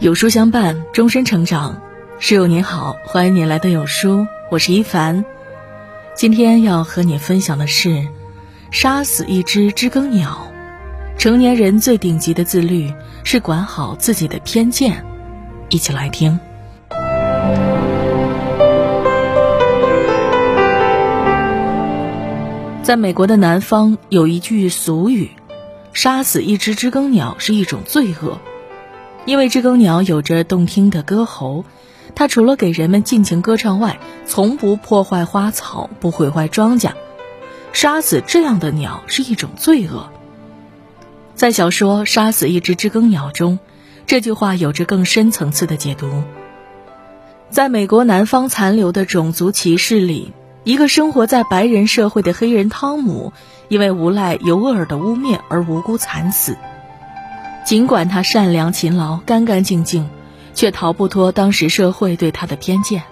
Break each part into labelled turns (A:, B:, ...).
A: 有书相伴，终身成长。室友您好，欢迎您来到有书，我是一凡。今天要和你分享的是：杀死一只知更鸟。成年人最顶级的自律是管好自己的偏见。一起来听。在美国的南方有一句俗语：“杀死一只知更鸟是一种罪恶。”因为知更鸟有着动听的歌喉，它除了给人们尽情歌唱外，从不破坏花草，不毁坏庄稼。杀死这样的鸟是一种罪恶。在小说《杀死一只知更鸟》中，这句话有着更深层次的解读。在美国南方残留的种族歧视里，一个生活在白人社会的黑人汤姆，因为无赖尤厄尔的污蔑而无辜惨死。尽管他善良勤劳、干干净净，却逃不脱当时社会对他的偏见。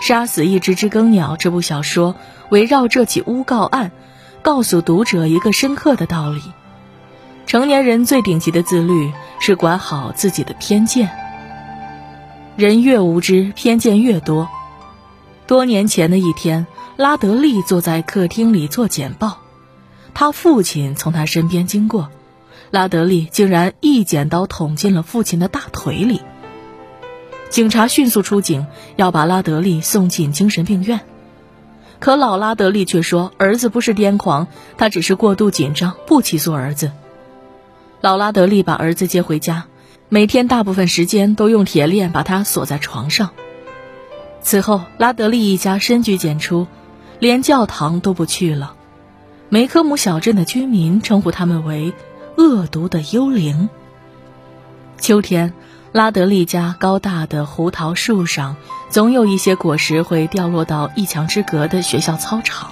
A: 杀死一只知更鸟这部小说围绕这起诬告案，告诉读者一个深刻的道理：成年人最顶级的自律是管好自己的偏见。人越无知，偏见越多。多年前的一天，拉德利坐在客厅里做简报，他父亲从他身边经过。拉德利竟然一剪刀捅进了父亲的大腿里。警察迅速出警，要把拉德利送进精神病院。可老拉德利却说：“儿子不是癫狂，他只是过度紧张，不起诉儿子。”老拉德利把儿子接回家，每天大部分时间都用铁链把他锁在床上。此后，拉德利一家深居简出，连教堂都不去了。梅科姆小镇的居民称呼他们为。恶毒的幽灵。秋天，拉德利家高大的胡桃树上，总有一些果实会掉落到一墙之隔的学校操场，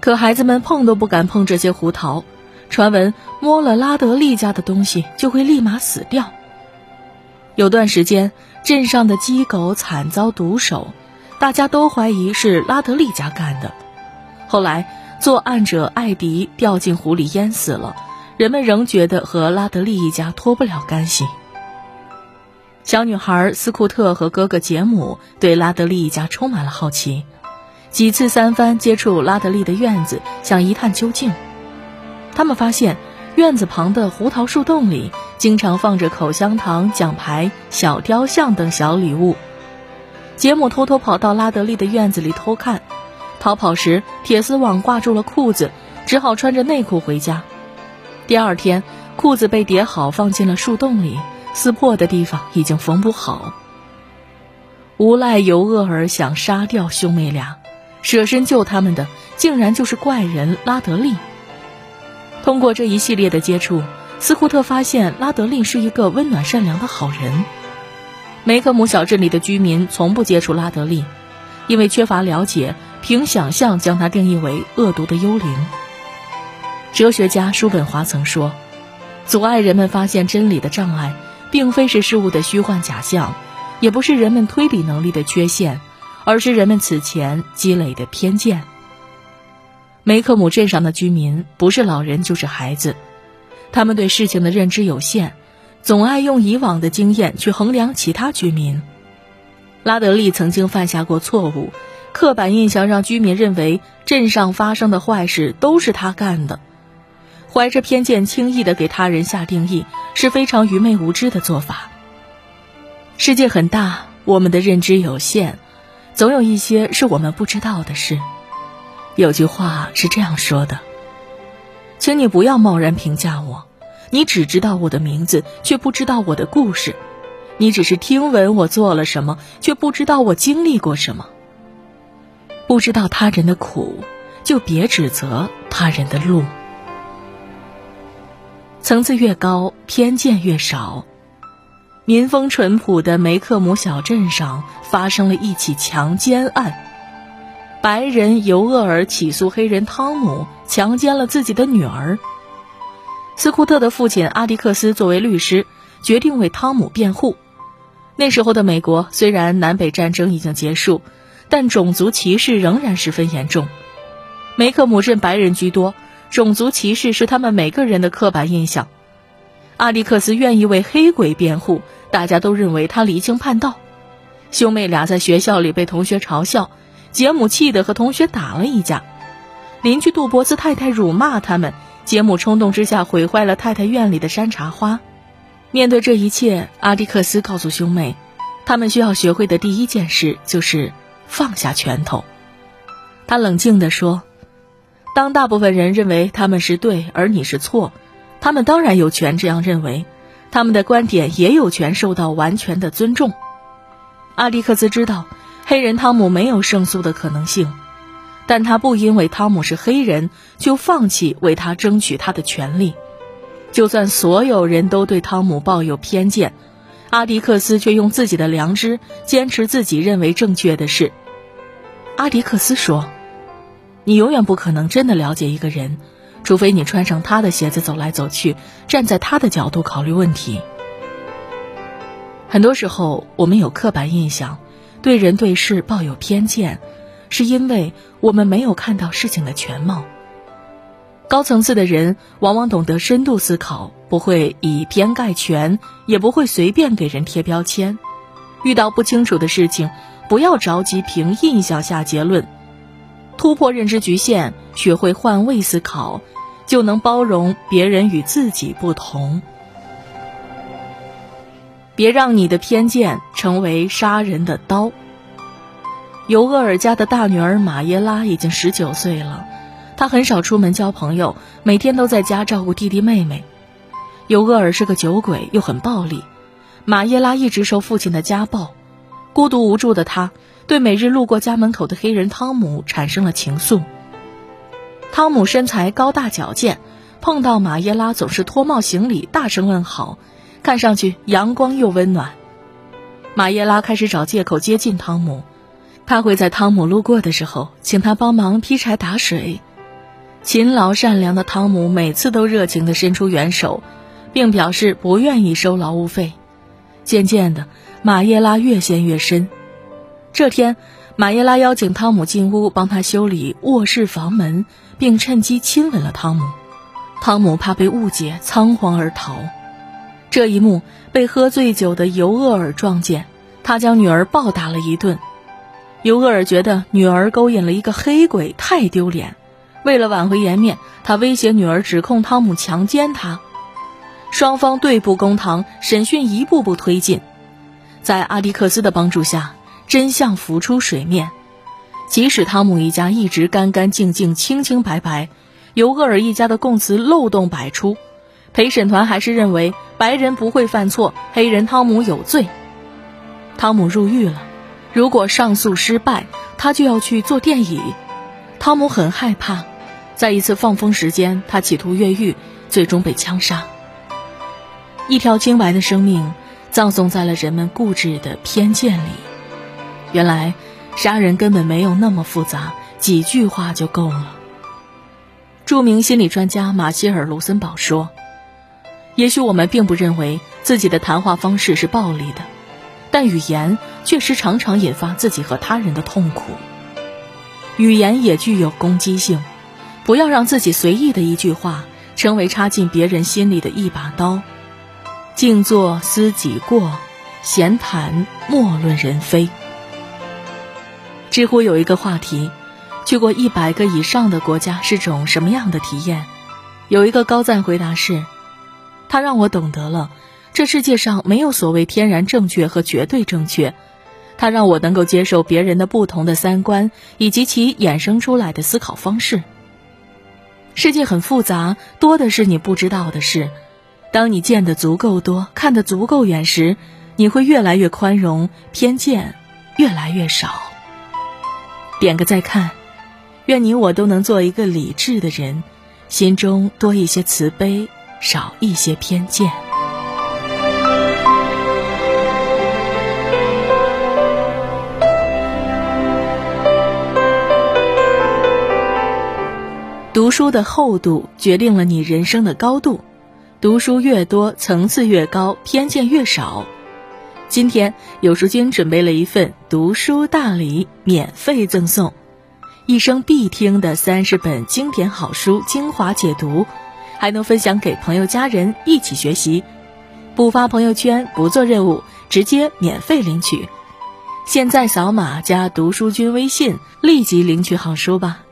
A: 可孩子们碰都不敢碰这些胡桃，传闻摸了拉德利家的东西就会立马死掉。有段时间，镇上的鸡狗惨遭毒手，大家都怀疑是拉德利家干的。后来，作案者艾迪掉进湖里淹死了。人们仍觉得和拉德利一家脱不了干系。小女孩斯库特和哥哥杰姆对拉德利一家充满了好奇，几次三番接触拉德利的院子，想一探究竟。他们发现院子旁的胡桃树洞里经常放着口香糖、奖牌、小雕像等小礼物。杰姆偷偷跑到拉德利的院子里偷看，逃跑时铁丝网挂住了裤子，只好穿着内裤回家。第二天，裤子被叠好，放进了树洞里，撕破的地方已经缝补好。无赖尤厄尔想杀掉兄妹俩，舍身救他们的竟然就是怪人拉德利。通过这一系列的接触，斯库特发现拉德利是一个温暖善良的好人。梅克姆小镇里的居民从不接触拉德利，因为缺乏了解，凭想象将他定义为恶毒的幽灵。哲学家叔本华曾说：“阻碍人们发现真理的障碍，并非是事物的虚幻假象，也不是人们推理能力的缺陷，而是人们此前积累的偏见。”梅克姆镇上的居民不是老人就是孩子，他们对事情的认知有限，总爱用以往的经验去衡量其他居民。拉德利曾经犯下过错误，刻板印象让居民认为镇上发生的坏事都是他干的。怀着偏见轻易的给他人下定义是非常愚昧无知的做法。世界很大，我们的认知有限，总有一些是我们不知道的事。有句话是这样说的：“请你不要贸然评价我，你只知道我的名字，却不知道我的故事；你只是听闻我做了什么，却不知道我经历过什么。不知道他人的苦，就别指责他人的路。”层次越高，偏见越少。民风淳朴的梅克姆小镇上发生了一起强奸案，白人尤厄尔起诉黑人汤姆强奸了自己的女儿。斯库特的父亲阿迪克斯作为律师，决定为汤姆辩护。那时候的美国虽然南北战争已经结束，但种族歧视仍然十分严重。梅克姆镇白人居多。种族歧视是他们每个人的刻板印象。阿迪克斯愿意为黑鬼辩护，大家都认为他离经叛道。兄妹俩在学校里被同学嘲笑，杰姆气得和同学打了一架。邻居杜博斯太太辱骂他们，杰姆冲动之下毁坏了太太院里的山茶花。面对这一切，阿迪克斯告诉兄妹，他们需要学会的第一件事就是放下拳头。他冷静地说：“当大部分人认为他们是对，而你是错，他们当然有权这样认为，他们的观点也有权受到完全的尊重。”阿迪克斯知道，黑人汤姆没有胜诉的可能性，但他不因为汤姆是黑人就放弃为他争取他的权利。就算所有人都对汤姆抱有偏见，阿迪克斯却用自己的良知坚持自己认为正确的事。阿迪克斯说：“你永远不可能真的了解一个人，除非你穿上他的鞋子走来走去，站在他的角度考虑问题。很多时候，我们有刻板印象，对人对事抱有偏见，是因为我们没有看到事情的全貌。”高层次的人往往懂得深度思考，不会以偏概全，也不会随便给人贴标签。遇到不清楚的事情，不要着急凭印象下结论，突破认知局限，学会换位思考，就能包容别人与自己不同。别让你的偏见成为杀人的刀。尤厄尔家的大女儿马耶拉已经十九岁了。她很少出门交朋友，每天都在家照顾弟弟妹妹。尤厄尔是个酒鬼，又很暴力。马耶拉一直受父亲的家暴，孤独无助的她，对每日路过家门口的黑人汤姆产生了情愫。汤姆身材高大矫健，碰到马耶拉总是脱帽行礼，大声问好，看上去阳光又温暖。马耶拉开始找借口接近汤姆，他会在汤姆路过的时候，请他帮忙劈柴打水。勤劳善良的汤姆每次都热情地伸出援手，并表示不愿意收劳务费。渐渐的，马耶拉越陷越深。这天，马耶拉邀请汤姆进屋帮他修理卧室房门，并趁机亲吻了汤姆。汤姆怕被误解，仓皇而逃。这一幕被喝醉酒的尤厄尔撞见，他将女儿暴打了一顿。尤厄尔觉得女儿勾引了一个黑鬼，太丢脸。为了挽回颜面，他威胁女儿指控汤姆强奸她。双方对簿公堂，审讯一步步推进。在阿迪克斯的帮助下，真相浮出水面。即使汤姆一家一直干干净净、清清白白，尤厄尔一家的供词漏洞百出，陪审团还是认为白人不会犯错，黑人汤姆有罪。汤姆入狱了，如果上诉失败，他就要去做电椅。汤姆很害怕。在一次放风时间，他企图越狱，最终被枪杀。一条清白的生命，葬送在了人们固执的偏见里。原来，杀人根本没有那么复杂，几句话就够了。著名心理专家马歇尔·卢森堡说：“也许我们并不认为自己的谈话方式是暴力的，但语言确实常常引发自己和他人的痛苦。语言也具有攻击性。”不要让自己随意的一句话成为插进别人心里的一把刀。静坐思己过，闲谈莫论人非。知乎有一个话题：去过一百个以上的国家是种什么样的体验？有一个高赞回答是：他让我懂得了这世界上没有所谓天然正确和绝对正确。他让我能够接受别人的不同的三观以及其衍生出来的思考方式。世界很复杂，多的是你不知道的事。当你见得足够多，看得足够远时，你会越来越宽容，偏见越来越少。点个再看，愿你我都能做一个理智的人，心中多一些慈悲，少一些偏见。读书的厚度决定了你人生的高度，读书越多，层次越高，偏见越少。今天有书君准备了一份读书大礼，免费赠送，一生必听的三十本经典好书精华解读，还能分享给朋友家人一起学习。不发朋友圈，不做任务，直接免费领取。现在扫码加读书君微信，立即领取好书吧。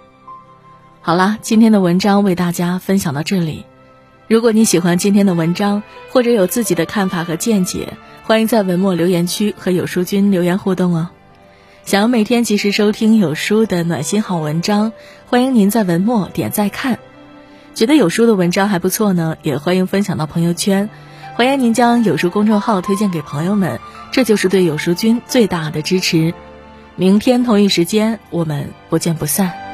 A: 好啦，今天的文章为大家分享到这里。如果你喜欢今天的文章，或者有自己的看法和见解，欢迎在文末留言区和有书君留言互动哦。想要每天及时收听有书的暖心好文章，欢迎您在文末点再看。觉得有书的文章还不错呢，也欢迎分享到朋友圈。欢迎您将有书公众号推荐给朋友们，这就是对有书君最大的支持。明天同一时间，我们不见不散。